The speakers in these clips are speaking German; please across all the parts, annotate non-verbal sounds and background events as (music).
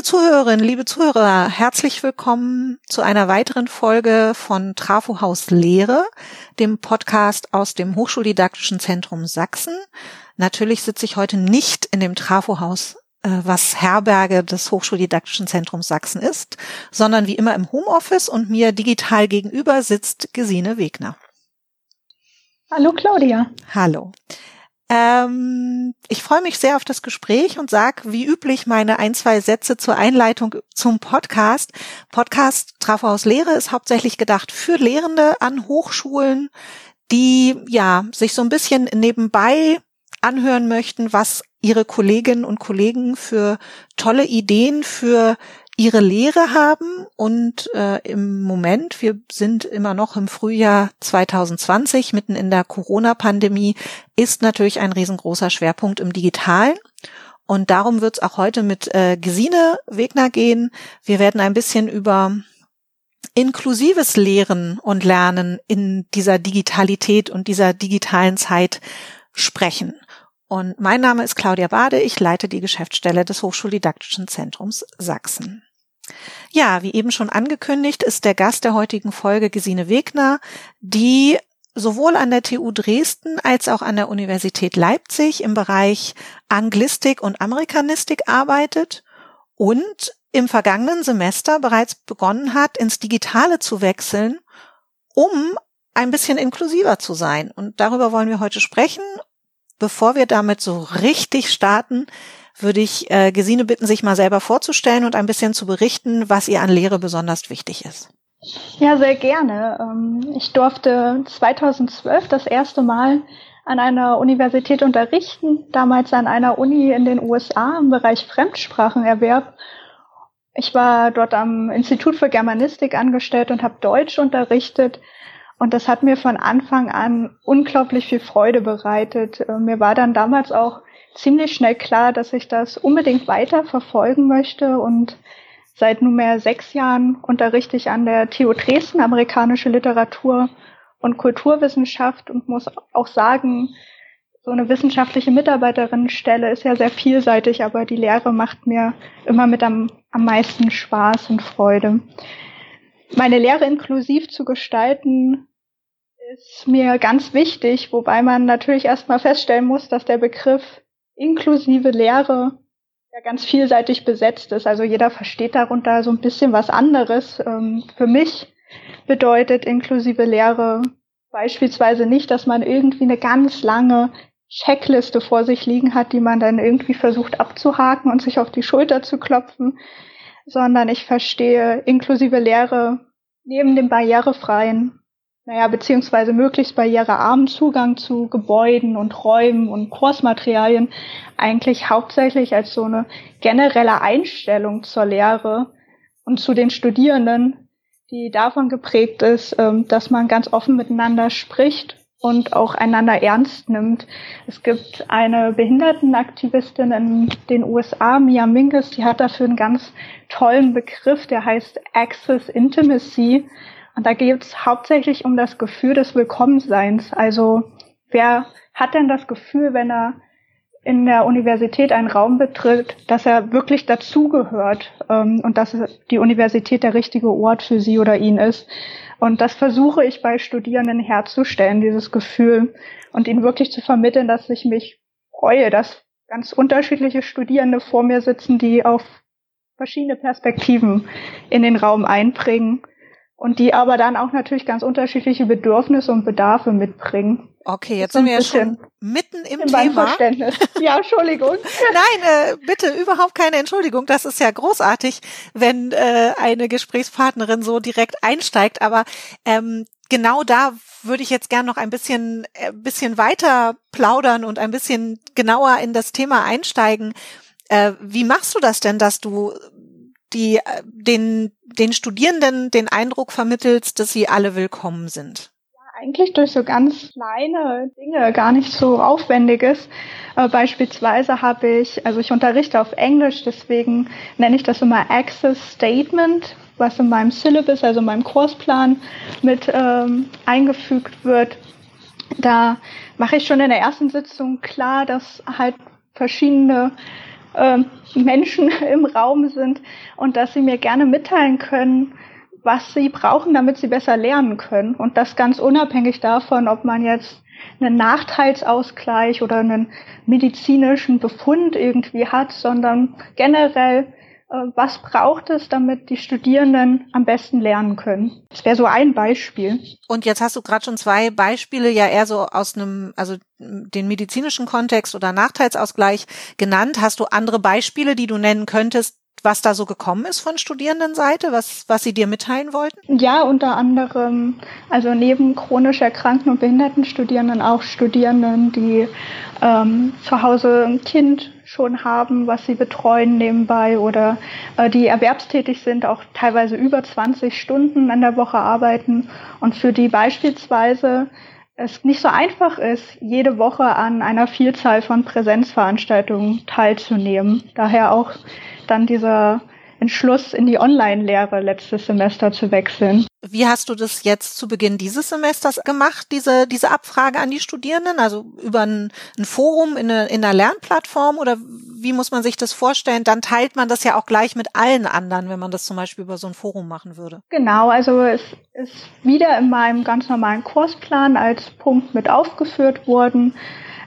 Liebe Zuhörerinnen, liebe Zuhörer, herzlich willkommen zu einer weiteren Folge von Trafo Haus Lehre, dem Podcast aus dem Hochschuldidaktischen Zentrum Sachsen. Natürlich sitze ich heute nicht in dem Trafo Haus, äh, was Herberge des Hochschuldidaktischen Zentrums Sachsen ist, sondern wie immer im Homeoffice und mir digital gegenüber sitzt Gesine Wegner. Hallo Claudia. Hallo. Ähm, ich freue mich sehr auf das Gespräch und sag wie üblich meine ein, zwei Sätze zur Einleitung zum Podcast. Podcast Trafo aus Lehre ist hauptsächlich gedacht für Lehrende an Hochschulen, die ja sich so ein bisschen nebenbei anhören möchten, was ihre Kolleginnen und Kollegen für tolle Ideen für ihre Lehre haben und äh, im Moment, wir sind immer noch im Frühjahr 2020, mitten in der Corona-Pandemie, ist natürlich ein riesengroßer Schwerpunkt im Digitalen. Und darum wird es auch heute mit äh, Gesine Wegner gehen. Wir werden ein bisschen über inklusives Lehren und Lernen in dieser Digitalität und dieser digitalen Zeit sprechen. Und mein Name ist Claudia Bade. Ich leite die Geschäftsstelle des Hochschuldidaktischen Zentrums Sachsen. Ja, wie eben schon angekündigt, ist der Gast der heutigen Folge Gesine Wegner, die sowohl an der TU Dresden als auch an der Universität Leipzig im Bereich Anglistik und Amerikanistik arbeitet und im vergangenen Semester bereits begonnen hat, ins Digitale zu wechseln, um ein bisschen inklusiver zu sein. Und darüber wollen wir heute sprechen. Bevor wir damit so richtig starten, würde ich äh, Gesine bitten, sich mal selber vorzustellen und ein bisschen zu berichten, was ihr an Lehre besonders wichtig ist. Ja, sehr gerne. Ähm, ich durfte 2012 das erste Mal an einer Universität unterrichten, damals an einer Uni in den USA im Bereich Fremdsprachenerwerb. Ich war dort am Institut für Germanistik angestellt und habe Deutsch unterrichtet. Und das hat mir von Anfang an unglaublich viel Freude bereitet. Äh, mir war dann damals auch ziemlich schnell klar, dass ich das unbedingt weiter verfolgen möchte und seit nunmehr sechs Jahren unterrichte ich an der TU Dresden amerikanische Literatur und Kulturwissenschaft und muss auch sagen, so eine wissenschaftliche Mitarbeiterinnenstelle ist ja sehr vielseitig, aber die Lehre macht mir immer mit am, am meisten Spaß und Freude. Meine Lehre inklusiv zu gestalten ist mir ganz wichtig, wobei man natürlich erstmal feststellen muss, dass der Begriff inklusive Lehre ja ganz vielseitig besetzt ist. Also jeder versteht darunter so ein bisschen was anderes. Ähm, für mich bedeutet inklusive Lehre beispielsweise nicht, dass man irgendwie eine ganz lange Checkliste vor sich liegen hat, die man dann irgendwie versucht abzuhaken und sich auf die Schulter zu klopfen, sondern ich verstehe inklusive Lehre neben dem barrierefreien naja, beziehungsweise möglichst barrierearmen Zugang zu Gebäuden und Räumen und Kursmaterialien eigentlich hauptsächlich als so eine generelle Einstellung zur Lehre und zu den Studierenden, die davon geprägt ist, ähm, dass man ganz offen miteinander spricht und auch einander ernst nimmt. Es gibt eine Behindertenaktivistin in den USA, Mia Mingus, die hat dafür einen ganz tollen Begriff, der heißt Access Intimacy. Und da geht es hauptsächlich um das Gefühl des Willkommenseins. Also wer hat denn das Gefühl, wenn er in der Universität einen Raum betritt, dass er wirklich dazugehört ähm, und dass die Universität der richtige Ort für sie oder ihn ist. Und das versuche ich bei Studierenden herzustellen, dieses Gefühl und ihnen wirklich zu vermitteln, dass ich mich freue, dass ganz unterschiedliche Studierende vor mir sitzen, die auf verschiedene Perspektiven in den Raum einbringen und die aber dann auch natürlich ganz unterschiedliche Bedürfnisse und Bedarfe mitbringen. Okay, jetzt sind wir ja schon mitten im, im Thema. Verständnis. Ja, Entschuldigung. (laughs) Nein, äh, bitte überhaupt keine Entschuldigung. Das ist ja großartig, wenn äh, eine Gesprächspartnerin so direkt einsteigt. Aber ähm, genau da würde ich jetzt gern noch ein bisschen, äh, bisschen weiter plaudern und ein bisschen genauer in das Thema einsteigen. Äh, wie machst du das denn, dass du die äh, den, den Studierenden den Eindruck vermittelst, dass sie alle willkommen sind? Ja, eigentlich durch so ganz kleine Dinge, gar nicht so aufwendiges. Äh, beispielsweise habe ich, also ich unterrichte auf Englisch, deswegen nenne ich das immer Access Statement, was in meinem Syllabus, also in meinem Kursplan mit ähm, eingefügt wird. Da mache ich schon in der ersten Sitzung klar, dass halt verschiedene Menschen (laughs) im Raum sind und dass sie mir gerne mitteilen können, was sie brauchen, damit sie besser lernen können. Und das ganz unabhängig davon, ob man jetzt einen Nachteilsausgleich oder einen medizinischen Befund irgendwie hat, sondern generell was braucht es, damit die Studierenden am besten lernen können. Das wäre so ein Beispiel. Und jetzt hast du gerade schon zwei Beispiele ja eher so aus einem, also den medizinischen Kontext oder Nachteilsausgleich genannt. Hast du andere Beispiele, die du nennen könntest, was da so gekommen ist von Studierendenseite, was, was sie dir mitteilen wollten? Ja, unter anderem, also neben chronisch erkrankten und behinderten Studierenden auch Studierenden, die ähm, zu Hause ein Kind schon haben, was sie betreuen nebenbei oder äh, die erwerbstätig sind, auch teilweise über 20 Stunden an der Woche arbeiten und für die beispielsweise es nicht so einfach ist, jede Woche an einer Vielzahl von Präsenzveranstaltungen teilzunehmen. Daher auch dann dieser Entschluss, in die Online-Lehre letztes Semester zu wechseln. Wie hast du das jetzt zu Beginn dieses Semesters gemacht, diese, diese Abfrage an die Studierenden? Also über ein, ein Forum in, eine, in einer Lernplattform oder wie muss man sich das vorstellen? Dann teilt man das ja auch gleich mit allen anderen, wenn man das zum Beispiel über so ein Forum machen würde. Genau, also es ist wieder in meinem ganz normalen Kursplan als Punkt mit aufgeführt worden.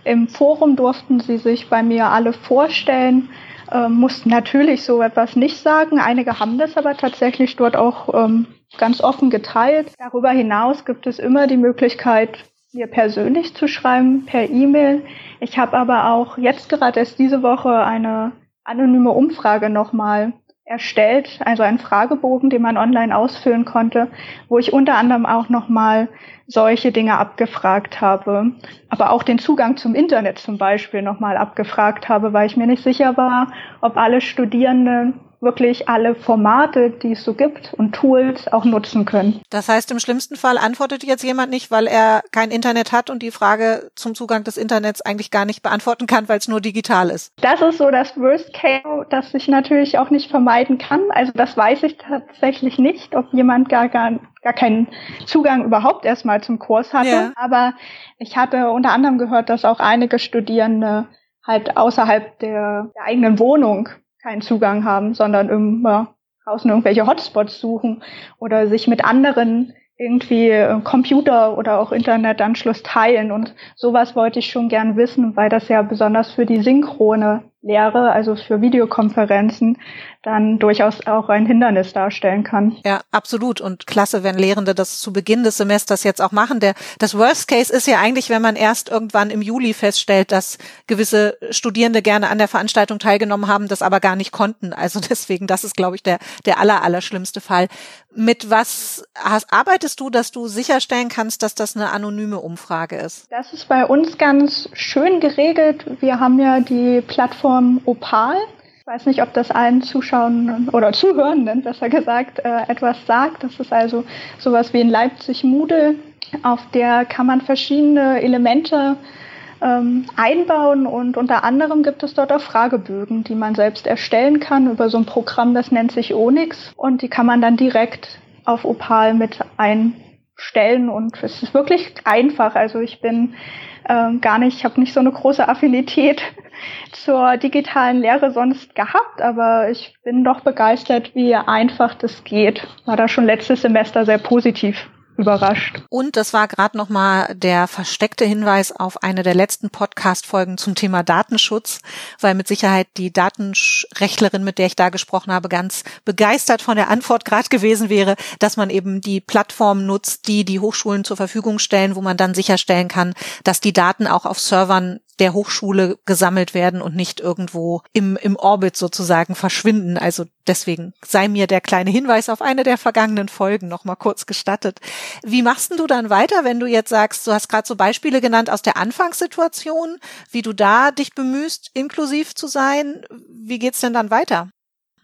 Im Forum durften sie sich bei mir alle vorstellen äh, mussten natürlich so etwas nicht sagen. Einige haben das aber tatsächlich dort auch ähm, ganz offen geteilt. Darüber hinaus gibt es immer die Möglichkeit, mir persönlich zu schreiben per E-Mail. Ich habe aber auch jetzt gerade erst diese Woche eine anonyme Umfrage nochmal erstellt, also einen Fragebogen, den man online ausfüllen konnte, wo ich unter anderem auch nochmal solche Dinge abgefragt habe, aber auch den Zugang zum Internet zum Beispiel nochmal abgefragt habe, weil ich mir nicht sicher war, ob alle Studierenden wirklich alle Formate, die es so gibt und Tools auch nutzen können. Das heißt, im schlimmsten Fall antwortet jetzt jemand nicht, weil er kein Internet hat und die Frage zum Zugang des Internets eigentlich gar nicht beantworten kann, weil es nur digital ist. Das ist so das Worst Case, das ich natürlich auch nicht vermeiden kann. Also das weiß ich tatsächlich nicht, ob jemand gar, gar, gar keinen Zugang überhaupt erstmal zum Kurs hatte. Ja. Aber ich hatte unter anderem gehört, dass auch einige Studierende halt außerhalb der, der eigenen Wohnung keinen Zugang haben, sondern immer draußen irgendwelche Hotspots suchen oder sich mit anderen irgendwie äh, Computer oder auch Internetanschluss teilen. Und sowas wollte ich schon gern wissen, weil das ja besonders für die synchrone Lehre, also für Videokonferenzen, dann durchaus auch ein Hindernis darstellen kann. Ja, absolut. Und klasse, wenn Lehrende das zu Beginn des Semesters jetzt auch machen. Der, das Worst Case ist ja eigentlich, wenn man erst irgendwann im Juli feststellt, dass gewisse Studierende gerne an der Veranstaltung teilgenommen haben, das aber gar nicht konnten. Also (laughs) deswegen, das ist, glaube ich, der, der aller, aller schlimmste Fall. Mit was hast, arbeitest du, dass du sicherstellen kannst, dass das eine anonyme Umfrage ist? Das ist bei uns ganz schön geregelt. Wir haben ja die Plattform Opal. Ich weiß nicht, ob das allen Zuschauern oder Zuhörenden, besser gesagt, äh, etwas sagt. Das ist also sowas wie in Leipzig Moodle. Auf der kann man verschiedene Elemente ähm, einbauen und unter anderem gibt es dort auch Fragebögen, die man selbst erstellen kann über so ein Programm, das nennt sich Onyx und die kann man dann direkt auf Opal mit einstellen und es ist wirklich einfach. Also ich bin ähm, gar nicht, ich habe nicht so eine große Affinität (laughs) zur digitalen Lehre sonst gehabt, aber ich bin doch begeistert, wie einfach das geht. War da schon letztes Semester sehr positiv überrascht. Und das war gerade noch mal der versteckte Hinweis auf eine der letzten Podcast-Folgen zum Thema Datenschutz, weil mit Sicherheit die Datenrechtlerin, mit der ich da gesprochen habe, ganz begeistert von der Antwort gerade gewesen wäre, dass man eben die Plattform nutzt, die die Hochschulen zur Verfügung stellen, wo man dann sicherstellen kann, dass die Daten auch auf Servern der Hochschule gesammelt werden und nicht irgendwo im, im Orbit sozusagen verschwinden. Also deswegen sei mir der kleine Hinweis auf eine der vergangenen Folgen noch mal kurz gestattet. Wie machst denn du dann weiter, wenn du jetzt sagst, du hast gerade so Beispiele genannt aus der Anfangssituation, wie du da dich bemühst, inklusiv zu sein? Wie geht's denn dann weiter?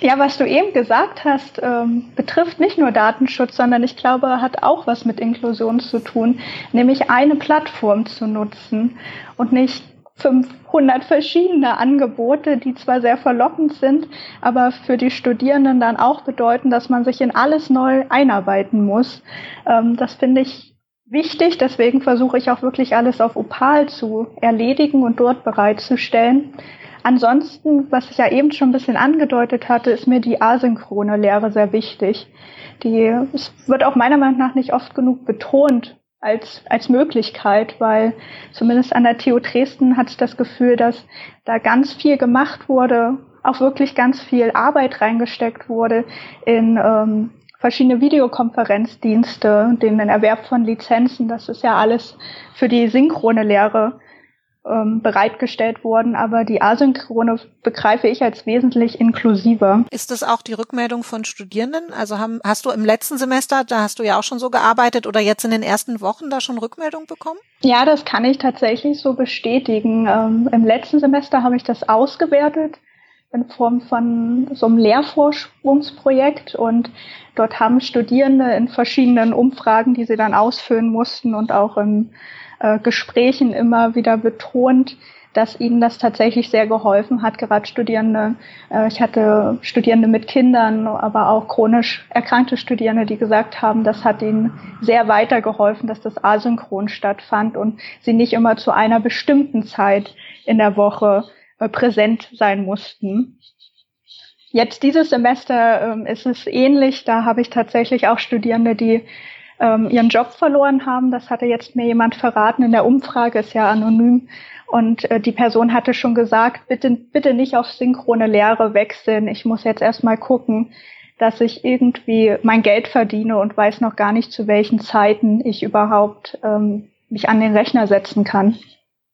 Ja, was du eben gesagt hast, ähm, betrifft nicht nur Datenschutz, sondern ich glaube, hat auch was mit Inklusion zu tun, nämlich eine Plattform zu nutzen und nicht 500 verschiedene Angebote, die zwar sehr verlockend sind, aber für die Studierenden dann auch bedeuten, dass man sich in alles neu einarbeiten muss. Ähm, das finde ich wichtig. Deswegen versuche ich auch wirklich alles auf Opal zu erledigen und dort bereitzustellen. Ansonsten, was ich ja eben schon ein bisschen angedeutet hatte, ist mir die asynchrone Lehre sehr wichtig. Die, es wird auch meiner Meinung nach nicht oft genug betont als, als Möglichkeit, weil zumindest an der TU Dresden hatte ich das Gefühl, dass da ganz viel gemacht wurde, auch wirklich ganz viel Arbeit reingesteckt wurde in ähm, verschiedene Videokonferenzdienste, den Erwerb von Lizenzen. Das ist ja alles für die synchrone Lehre ähm, bereitgestellt worden, aber die asynchrone begreife ich als wesentlich inklusiver. Ist das auch die Rückmeldung von Studierenden? Also haben, hast du im letzten Semester, da hast du ja auch schon so gearbeitet oder jetzt in den ersten Wochen da schon Rückmeldung bekommen? Ja, das kann ich tatsächlich so bestätigen. Ähm, Im letzten Semester habe ich das ausgewertet in Form von so einem Lehrforschungsprojekt und dort haben Studierende in verschiedenen Umfragen, die sie dann ausfüllen mussten und auch in äh, Gesprächen immer wieder betont, dass ihnen das tatsächlich sehr geholfen hat, gerade Studierende. Äh, ich hatte Studierende mit Kindern, aber auch chronisch erkrankte Studierende, die gesagt haben, das hat ihnen sehr weitergeholfen, dass das asynchron stattfand und sie nicht immer zu einer bestimmten Zeit in der Woche äh, präsent sein mussten. Jetzt dieses Semester ähm, ist es ähnlich. Da habe ich tatsächlich auch Studierende, die ähm, ihren Job verloren haben. Das hatte jetzt mir jemand verraten in der Umfrage, ist ja anonym. Und äh, die Person hatte schon gesagt, bitte, bitte nicht auf synchrone Lehre wechseln. Ich muss jetzt erstmal gucken, dass ich irgendwie mein Geld verdiene und weiß noch gar nicht, zu welchen Zeiten ich überhaupt ähm, mich an den Rechner setzen kann.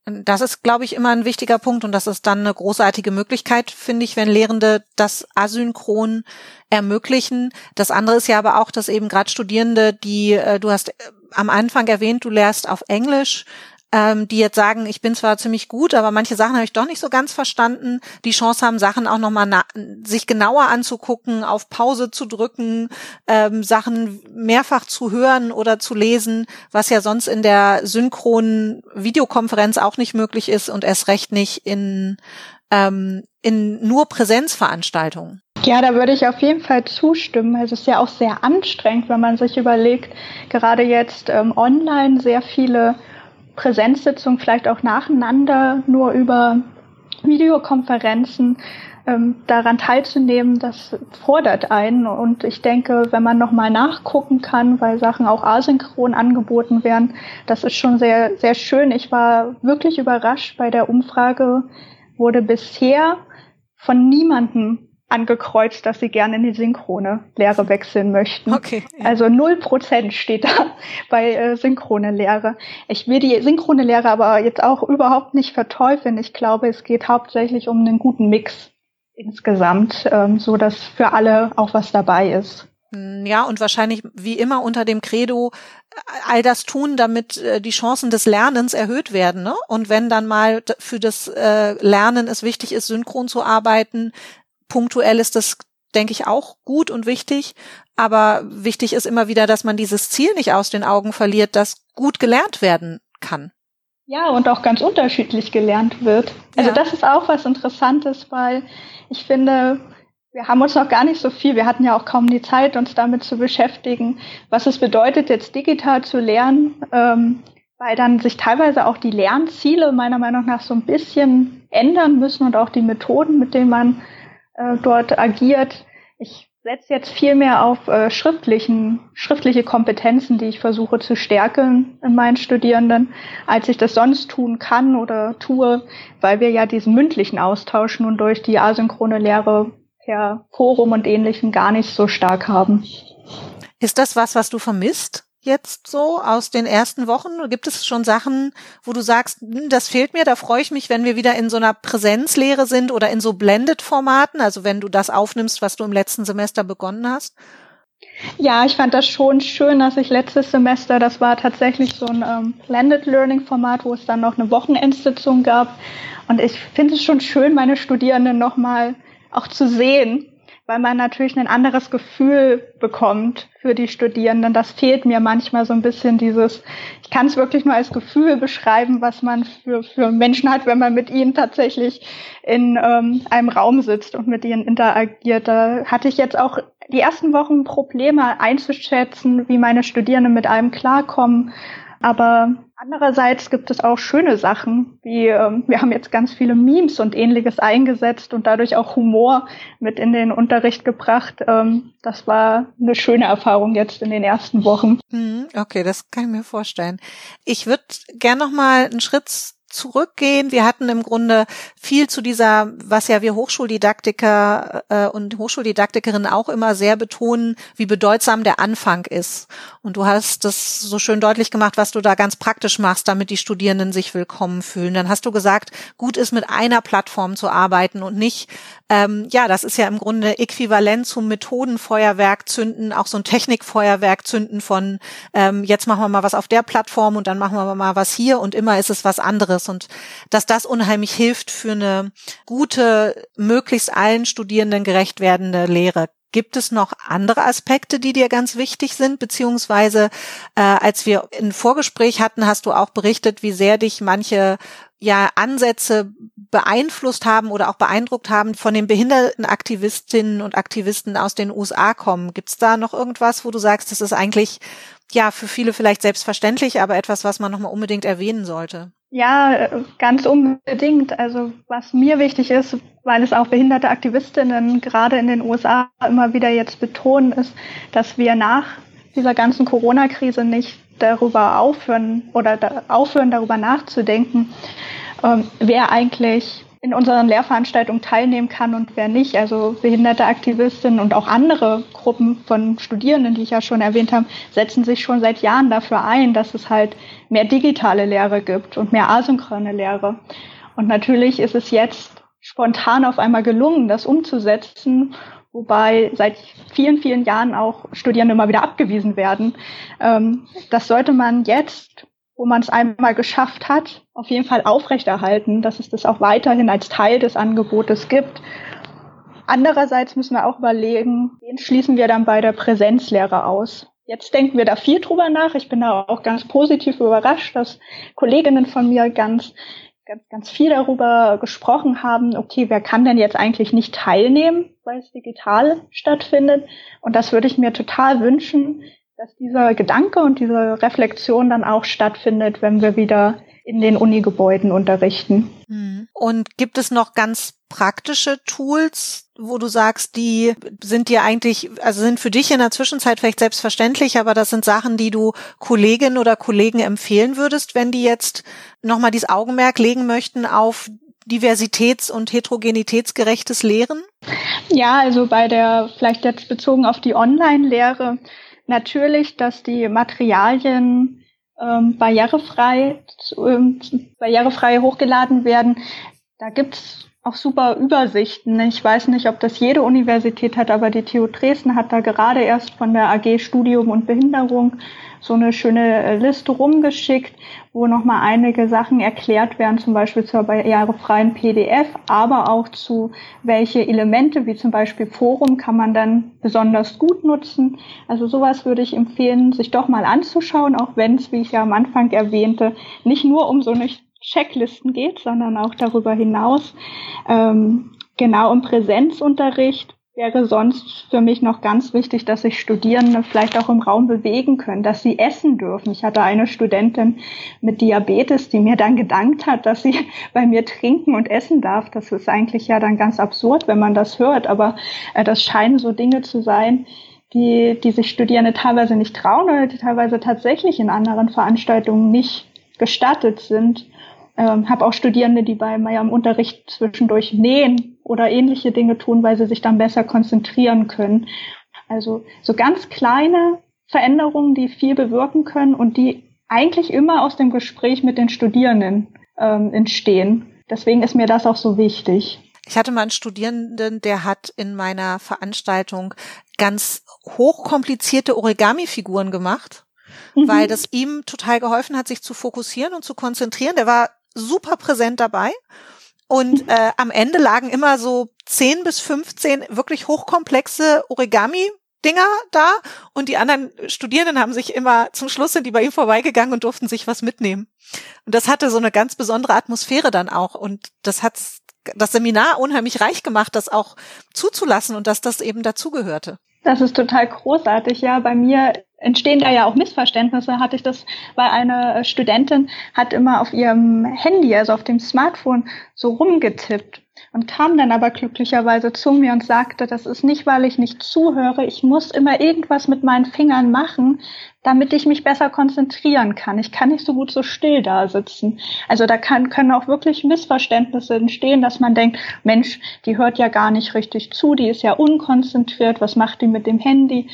Das ist, glaube ich, immer ein wichtiger Punkt und das ist dann eine großartige Möglichkeit, finde ich, wenn Lehrende das asynchron ermöglichen. Das andere ist ja aber auch, dass eben gerade Studierende, die, äh, du hast äh, am Anfang erwähnt, du lehrst auf Englisch, ähm, die jetzt sagen, ich bin zwar ziemlich gut, aber manche Sachen habe ich doch nicht so ganz verstanden, die Chance haben, Sachen auch nochmal sich genauer anzugucken, auf Pause zu drücken, ähm, Sachen mehrfach zu hören oder zu lesen, was ja sonst in der synchronen Videokonferenz auch nicht möglich ist und erst recht nicht in, ähm, in nur Präsenzveranstaltungen. Ja, da würde ich auf jeden Fall zustimmen. Es ist ja auch sehr anstrengend, wenn man sich überlegt, gerade jetzt ähm, online sehr viele Präsenzsitzungen vielleicht auch nacheinander nur über Videokonferenzen ähm, daran teilzunehmen, das fordert einen. Und ich denke, wenn man nochmal nachgucken kann, weil Sachen auch asynchron angeboten werden, das ist schon sehr, sehr schön. Ich war wirklich überrascht bei der Umfrage, wurde bisher von niemandem angekreuzt, dass sie gerne in die synchrone Lehre wechseln möchten. Okay. Ja. Also null Prozent steht da (laughs) bei äh, synchrone Lehre. Ich will die synchrone Lehre aber jetzt auch überhaupt nicht verteufeln. Ich glaube, es geht hauptsächlich um einen guten Mix insgesamt, ähm, so dass für alle auch was dabei ist. Hm, ja, und wahrscheinlich wie immer unter dem Credo äh, all das tun, damit äh, die Chancen des Lernens erhöht werden. Ne? Und wenn dann mal für das äh, Lernen es wichtig ist, synchron zu arbeiten, punktuell ist das, denke ich, auch gut und wichtig. Aber wichtig ist immer wieder, dass man dieses Ziel nicht aus den Augen verliert, dass gut gelernt werden kann. Ja, und auch ganz unterschiedlich gelernt wird. Also ja. das ist auch was Interessantes, weil ich finde, wir haben uns noch gar nicht so viel, wir hatten ja auch kaum die Zeit, uns damit zu beschäftigen, was es bedeutet, jetzt digital zu lernen, ähm, weil dann sich teilweise auch die Lernziele meiner Meinung nach so ein bisschen ändern müssen und auch die Methoden, mit denen man äh, dort agiert. Ich setze jetzt viel mehr auf äh, schriftlichen, schriftliche Kompetenzen, die ich versuche zu stärken in meinen Studierenden, als ich das sonst tun kann oder tue, weil wir ja diesen mündlichen Austausch nun durch die asynchrone Lehre per Forum und ähnlichem gar nicht so stark haben. Ist das was, was du vermisst? Jetzt so aus den ersten Wochen? Gibt es schon Sachen, wo du sagst, hm, das fehlt mir, da freue ich mich, wenn wir wieder in so einer Präsenzlehre sind oder in so Blended-Formaten, also wenn du das aufnimmst, was du im letzten Semester begonnen hast? Ja, ich fand das schon schön, dass ich letztes Semester, das war tatsächlich so ein ähm, Blended Learning Format, wo es dann noch eine Wochenendsitzung gab. Und ich finde es schon schön, meine Studierenden nochmal auch zu sehen, weil man natürlich ein anderes Gefühl bekommt für die Studierenden. Das fehlt mir manchmal so ein bisschen dieses, ich kann es wirklich nur als Gefühl beschreiben, was man für, für Menschen hat, wenn man mit ihnen tatsächlich in ähm, einem Raum sitzt und mit ihnen interagiert. Da hatte ich jetzt auch die ersten Wochen Probleme einzuschätzen, wie meine Studierenden mit allem klarkommen. Aber andererseits gibt es auch schöne Sachen, wie ähm, wir haben jetzt ganz viele Memes und ähnliches eingesetzt und dadurch auch Humor mit in den Unterricht gebracht. Ähm, das war eine schöne Erfahrung jetzt in den ersten Wochen. Hm, okay, das kann ich mir vorstellen. Ich würde gern noch mal einen Schritt zurückgehen. Wir hatten im Grunde viel zu dieser, was ja wir Hochschuldidaktiker äh, und Hochschuldidaktikerinnen auch immer sehr betonen, wie bedeutsam der Anfang ist. Und du hast das so schön deutlich gemacht, was du da ganz praktisch machst, damit die Studierenden sich willkommen fühlen. Dann hast du gesagt, gut ist mit einer Plattform zu arbeiten und nicht, ähm, ja, das ist ja im Grunde äquivalent zum Methodenfeuerwerk zünden, auch so ein Technikfeuerwerk zünden von, ähm, jetzt machen wir mal was auf der Plattform und dann machen wir mal was hier und immer ist es was anderes ist und dass das unheimlich hilft für eine gute, möglichst allen Studierenden gerecht werdende Lehre. Gibt es noch andere Aspekte, die dir ganz wichtig sind? Beziehungsweise, äh, als wir ein Vorgespräch hatten, hast du auch berichtet, wie sehr dich manche ja Ansätze beeinflusst haben oder auch beeindruckt haben von den behinderten Aktivistinnen und Aktivisten aus den USA kommen. Gibt es da noch irgendwas, wo du sagst, das ist eigentlich ja für viele vielleicht selbstverständlich, aber etwas, was man nochmal unbedingt erwähnen sollte? Ja, ganz unbedingt. Also was mir wichtig ist, weil es auch behinderte Aktivistinnen gerade in den USA immer wieder jetzt betonen, ist, dass wir nach dieser ganzen Corona-Krise nicht darüber aufhören oder da aufhören, darüber nachzudenken, ähm, wer eigentlich in unseren Lehrveranstaltungen teilnehmen kann und wer nicht. Also behinderte Aktivistinnen und auch andere Gruppen von Studierenden, die ich ja schon erwähnt habe, setzen sich schon seit Jahren dafür ein, dass es halt mehr digitale Lehre gibt und mehr asynchrone Lehre. Und natürlich ist es jetzt spontan auf einmal gelungen, das umzusetzen, wobei seit vielen, vielen Jahren auch Studierende immer wieder abgewiesen werden. Ähm, das sollte man jetzt wo man es einmal geschafft hat, auf jeden Fall aufrechterhalten, dass es das auch weiterhin als Teil des Angebotes gibt. Andererseits müssen wir auch überlegen, wen schließen wir dann bei der Präsenzlehre aus? Jetzt denken wir da viel drüber nach. Ich bin da auch ganz positiv überrascht, dass Kolleginnen von mir ganz, ganz, ganz viel darüber gesprochen haben. Okay, wer kann denn jetzt eigentlich nicht teilnehmen, weil es digital stattfindet? Und das würde ich mir total wünschen, dass dieser Gedanke und diese Reflexion dann auch stattfindet, wenn wir wieder in den Unigebäuden unterrichten. Hm. Und gibt es noch ganz praktische Tools, wo du sagst, die sind dir eigentlich, also sind für dich in der Zwischenzeit vielleicht selbstverständlich, aber das sind Sachen, die du Kolleginnen oder Kollegen empfehlen würdest, wenn die jetzt nochmal dieses Augenmerk legen möchten auf diversitäts- und heterogenitätsgerechtes Lehren? Ja, also bei der, vielleicht jetzt bezogen auf die Online-Lehre, natürlich, dass die Materialien ähm, barrierefrei, ähm, barrierefrei hochgeladen werden. Da gibt's auch super Übersichten. Ich weiß nicht, ob das jede Universität hat, aber die TU Dresden hat da gerade erst von der AG Studium und Behinderung so eine schöne äh, Liste rumgeschickt, wo nochmal einige Sachen erklärt werden, zum Beispiel zur barrierefreien PDF, aber auch zu welche Elemente, wie zum Beispiel Forum, kann man dann besonders gut nutzen. Also sowas würde ich empfehlen, sich doch mal anzuschauen, auch wenn es, wie ich ja am Anfang erwähnte, nicht nur um so eine Checklisten geht, sondern auch darüber hinaus. Ähm, genau im Präsenzunterricht wäre sonst für mich noch ganz wichtig, dass sich Studierende vielleicht auch im Raum bewegen können, dass sie essen dürfen. Ich hatte eine Studentin mit Diabetes, die mir dann gedankt hat, dass sie (laughs) bei mir trinken und essen darf. Das ist eigentlich ja dann ganz absurd, wenn man das hört, aber äh, das scheinen so Dinge zu sein, die, die sich Studierende teilweise nicht trauen oder die teilweise tatsächlich in anderen Veranstaltungen nicht gestattet sind. Ähm, habe auch Studierende, die bei mir im Unterricht zwischendurch nähen oder ähnliche Dinge tun, weil sie sich dann besser konzentrieren können. Also so ganz kleine Veränderungen, die viel bewirken können und die eigentlich immer aus dem Gespräch mit den Studierenden ähm, entstehen. Deswegen ist mir das auch so wichtig. Ich hatte mal einen Studierenden, der hat in meiner Veranstaltung ganz hochkomplizierte Origami-Figuren gemacht, mhm. weil das ihm total geholfen hat, sich zu fokussieren und zu konzentrieren. Der war super präsent dabei. Und äh, am Ende lagen immer so 10 bis 15 wirklich hochkomplexe Origami Dinger da und die anderen Studierenden haben sich immer zum Schluss sind die bei ihm vorbeigegangen und durften sich was mitnehmen. Und das hatte so eine ganz besondere Atmosphäre dann auch und das hat das Seminar unheimlich reich gemacht, das auch zuzulassen und dass das eben dazugehörte. Das ist total großartig. Ja, bei mir entstehen da ja auch Missverständnisse. Hatte ich das bei einer Studentin, hat immer auf ihrem Handy, also auf dem Smartphone, so rumgetippt und kam dann aber glücklicherweise zu mir und sagte, das ist nicht, weil ich nicht zuhöre, ich muss immer irgendwas mit meinen Fingern machen, damit ich mich besser konzentrieren kann. Ich kann nicht so gut so still da sitzen. Also da kann, können auch wirklich Missverständnisse entstehen, dass man denkt, Mensch, die hört ja gar nicht richtig zu, die ist ja unkonzentriert, was macht die mit dem Handy?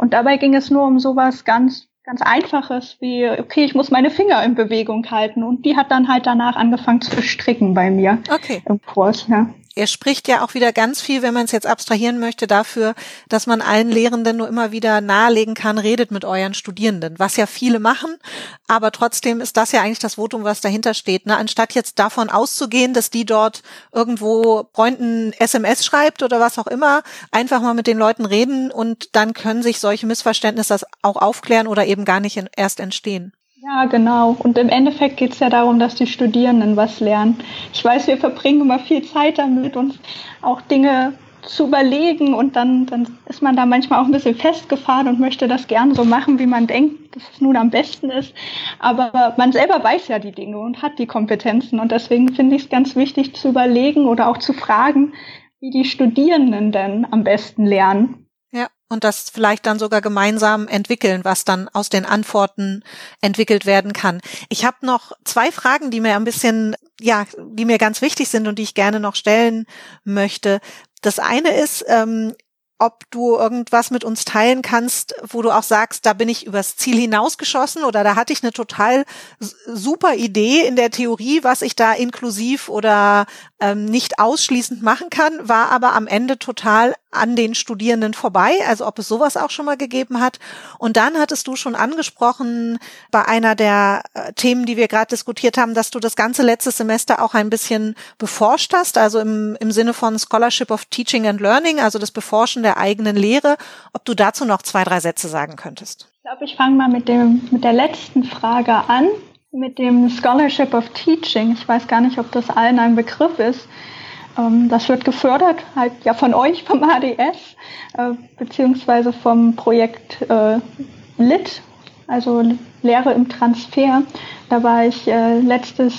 Und dabei ging es nur um sowas ganz ganz einfaches wie, okay, ich muss meine Finger in Bewegung halten. Und die hat dann halt danach angefangen zu stricken bei mir okay. im Kurs. Ja er spricht ja auch wieder ganz viel, wenn man es jetzt abstrahieren möchte, dafür, dass man allen Lehrenden nur immer wieder nahelegen kann, redet mit euren Studierenden, was ja viele machen, aber trotzdem ist das ja eigentlich das Votum, was dahinter steht. Ne? Anstatt jetzt davon auszugehen, dass die dort irgendwo Freunden SMS schreibt oder was auch immer, einfach mal mit den Leuten reden und dann können sich solche Missverständnisse auch aufklären oder eben gar nicht erst entstehen. Ja, genau. Und im Endeffekt geht es ja darum, dass die Studierenden was lernen. Ich weiß, wir verbringen immer viel Zeit damit, uns auch Dinge zu überlegen und dann, dann ist man da manchmal auch ein bisschen festgefahren und möchte das gern so machen, wie man denkt, dass es nun am besten ist. Aber man selber weiß ja die Dinge und hat die Kompetenzen und deswegen finde ich es ganz wichtig zu überlegen oder auch zu fragen, wie die Studierenden denn am besten lernen und das vielleicht dann sogar gemeinsam entwickeln, was dann aus den Antworten entwickelt werden kann. Ich habe noch zwei Fragen, die mir ein bisschen, ja, die mir ganz wichtig sind und die ich gerne noch stellen möchte. Das eine ist, ähm, ob du irgendwas mit uns teilen kannst, wo du auch sagst, da bin ich übers Ziel hinausgeschossen oder da hatte ich eine total super Idee in der Theorie, was ich da inklusiv oder ähm, nicht ausschließend machen kann, war aber am Ende total an den Studierenden vorbei, also ob es sowas auch schon mal gegeben hat. Und dann hattest du schon angesprochen bei einer der äh, Themen, die wir gerade diskutiert haben, dass du das ganze letzte Semester auch ein bisschen beforscht hast, also im, im Sinne von Scholarship of Teaching and Learning, also das Beforschen der eigenen Lehre. Ob du dazu noch zwei, drei Sätze sagen könntest. Ich glaube, ich fange mal mit dem, mit der letzten Frage an, mit dem Scholarship of Teaching. Ich weiß gar nicht, ob das allen ein Begriff ist. Ähm, das wird gefördert halt ja von euch, (laughs) vom ADS, äh, beziehungsweise vom Projekt äh, LIT, also Lehre im Transfer. Da war ich äh, letztes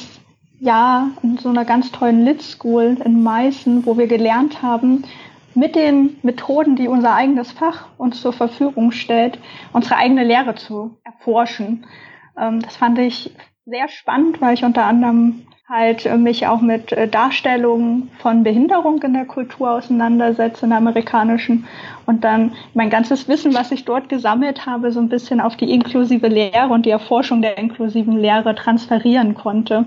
Jahr in so einer ganz tollen Lit School in Meißen, wo wir gelernt haben, mit den Methoden, die unser eigenes Fach uns zur Verfügung stellt, unsere eigene Lehre zu erforschen. Ähm, das fand ich sehr spannend, weil ich unter anderem halt äh, mich auch mit äh, Darstellungen von Behinderung in der Kultur auseinandersetze, in der amerikanischen und dann mein ganzes Wissen, was ich dort gesammelt habe, so ein bisschen auf die inklusive Lehre und die Erforschung der inklusiven Lehre transferieren konnte.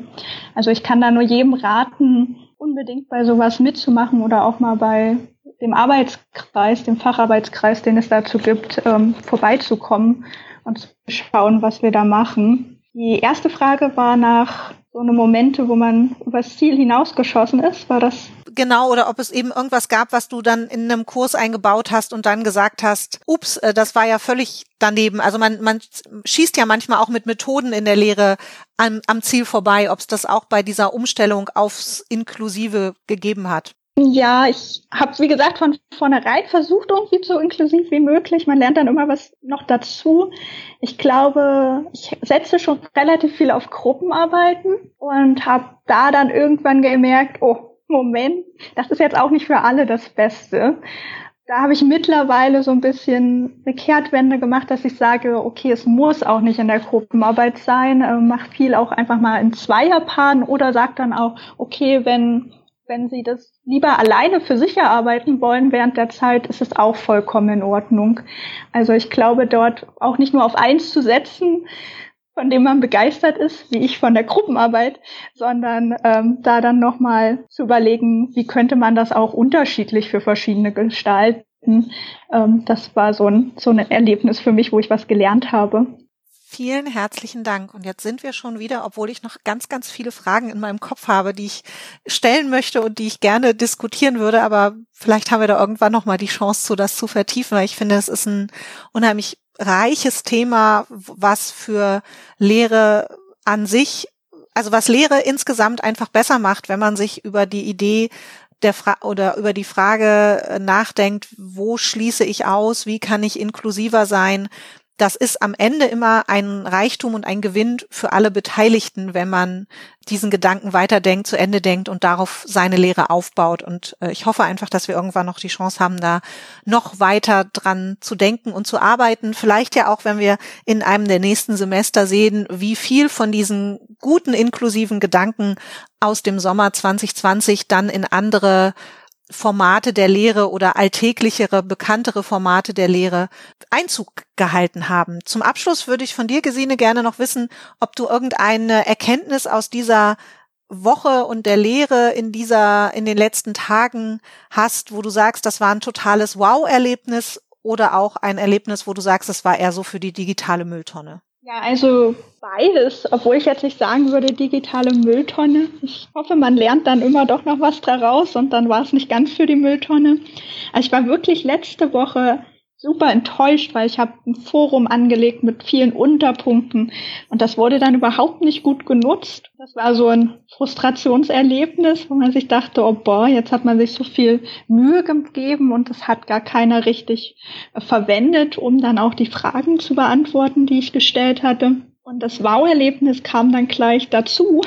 Also ich kann da nur jedem raten, unbedingt bei sowas mitzumachen oder auch mal bei dem Arbeitskreis, dem Facharbeitskreis, den es dazu gibt, ähm, vorbeizukommen und zu schauen, was wir da machen. Die erste Frage war nach so eine Momente, wo man übers Ziel hinausgeschossen ist, war das? Genau, oder ob es eben irgendwas gab, was du dann in einem Kurs eingebaut hast und dann gesagt hast, ups, äh, das war ja völlig daneben. Also man, man schießt ja manchmal auch mit Methoden in der Lehre am, am Ziel vorbei, ob es das auch bei dieser Umstellung aufs Inklusive gegeben hat. Ja, ich habe, wie gesagt, von vornherein versucht, irgendwie so inklusiv wie möglich. Man lernt dann immer was noch dazu. Ich glaube, ich setze schon relativ viel auf Gruppenarbeiten und habe da dann irgendwann gemerkt, oh, Moment, das ist jetzt auch nicht für alle das Beste. Da habe ich mittlerweile so ein bisschen eine Kehrtwende gemacht, dass ich sage, okay, es muss auch nicht in der Gruppenarbeit sein, äh, mach viel auch einfach mal in Zweierpaaren oder sag dann auch, okay, wenn wenn Sie das lieber alleine für sich erarbeiten wollen während der Zeit, ist es auch vollkommen in Ordnung. Also ich glaube, dort auch nicht nur auf eins zu setzen, von dem man begeistert ist, wie ich von der Gruppenarbeit, sondern ähm, da dann nochmal zu überlegen, wie könnte man das auch unterschiedlich für verschiedene gestalten. Ähm, das war so ein, so ein Erlebnis für mich, wo ich was gelernt habe. Vielen herzlichen Dank. Und jetzt sind wir schon wieder, obwohl ich noch ganz, ganz viele Fragen in meinem Kopf habe, die ich stellen möchte und die ich gerne diskutieren würde. Aber vielleicht haben wir da irgendwann noch mal die Chance zu, das zu vertiefen, weil ich finde, es ist ein unheimlich reiches Thema, was für Lehre an sich, also was Lehre insgesamt einfach besser macht, wenn man sich über die Idee der Fra oder über die Frage nachdenkt, wo schließe ich aus, wie kann ich inklusiver sein, das ist am Ende immer ein Reichtum und ein Gewinn für alle Beteiligten, wenn man diesen Gedanken weiterdenkt, zu Ende denkt und darauf seine Lehre aufbaut. Und äh, ich hoffe einfach, dass wir irgendwann noch die Chance haben, da noch weiter dran zu denken und zu arbeiten. Vielleicht ja auch, wenn wir in einem der nächsten Semester sehen, wie viel von diesen guten inklusiven Gedanken aus dem Sommer 2020 dann in andere Formate der Lehre oder alltäglichere, bekanntere Formate der Lehre Einzug gehalten haben. Zum Abschluss würde ich von dir, Gesine, gerne noch wissen, ob du irgendeine Erkenntnis aus dieser Woche und der Lehre in dieser, in den letzten Tagen hast, wo du sagst, das war ein totales Wow-Erlebnis oder auch ein Erlebnis, wo du sagst, das war eher so für die digitale Mülltonne. Ja, also beides, obwohl ich jetzt nicht sagen würde, digitale Mülltonne. Ich hoffe, man lernt dann immer doch noch was daraus und dann war es nicht ganz für die Mülltonne. Also ich war wirklich letzte Woche super enttäuscht, weil ich habe ein Forum angelegt mit vielen Unterpunkten und das wurde dann überhaupt nicht gut genutzt. Das war so ein Frustrationserlebnis, wo man sich dachte, oh boah, jetzt hat man sich so viel Mühe gegeben und das hat gar keiner richtig verwendet, um dann auch die Fragen zu beantworten, die ich gestellt hatte. Und das Wow-Erlebnis kam dann gleich dazu.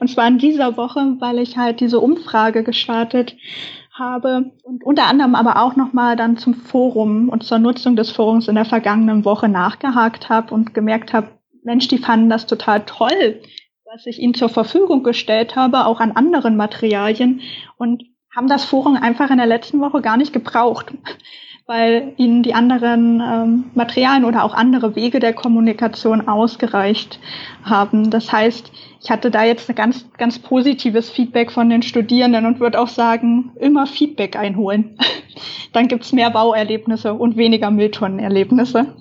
Und zwar in dieser Woche, weil ich halt diese Umfrage gestartet habe und unter anderem aber auch nochmal dann zum Forum und zur Nutzung des Forums in der vergangenen Woche nachgehakt habe und gemerkt habe, Mensch, die fanden das total toll, was ich ihnen zur Verfügung gestellt habe, auch an anderen Materialien und haben das Forum einfach in der letzten Woche gar nicht gebraucht, (laughs) weil ihnen die anderen ähm, Materialien oder auch andere Wege der Kommunikation ausgereicht haben. Das heißt, ich hatte da jetzt ein ganz, ganz positives Feedback von den Studierenden und würde auch sagen, immer Feedback einholen. (laughs) Dann gibt's mehr Bauerlebnisse und weniger Mülltonnenerlebnisse.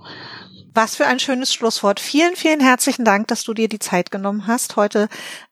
Was für ein schönes Schlusswort. Vielen, vielen herzlichen Dank, dass du dir die Zeit genommen hast, heute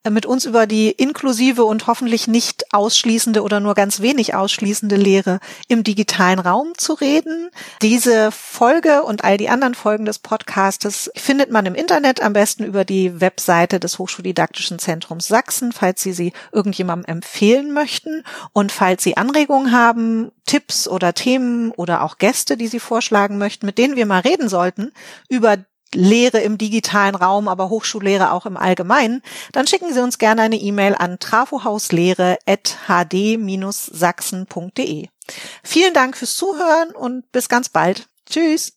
mit uns über die inklusive und hoffentlich nicht ausschließende oder nur ganz wenig ausschließende Lehre im digitalen Raum zu reden. Diese Folge und all die anderen Folgen des Podcastes findet man im Internet, am besten über die Webseite des Hochschuldidaktischen Zentrums Sachsen, falls Sie sie irgendjemandem empfehlen möchten. Und falls Sie Anregungen haben, Tipps oder Themen oder auch Gäste, die Sie vorschlagen möchten, mit denen wir mal reden sollten, über Lehre im digitalen Raum, aber Hochschullehre auch im Allgemeinen, dann schicken Sie uns gerne eine E-Mail an trafohauslehre.hd-sachsen.de. Vielen Dank fürs Zuhören und bis ganz bald. Tschüss.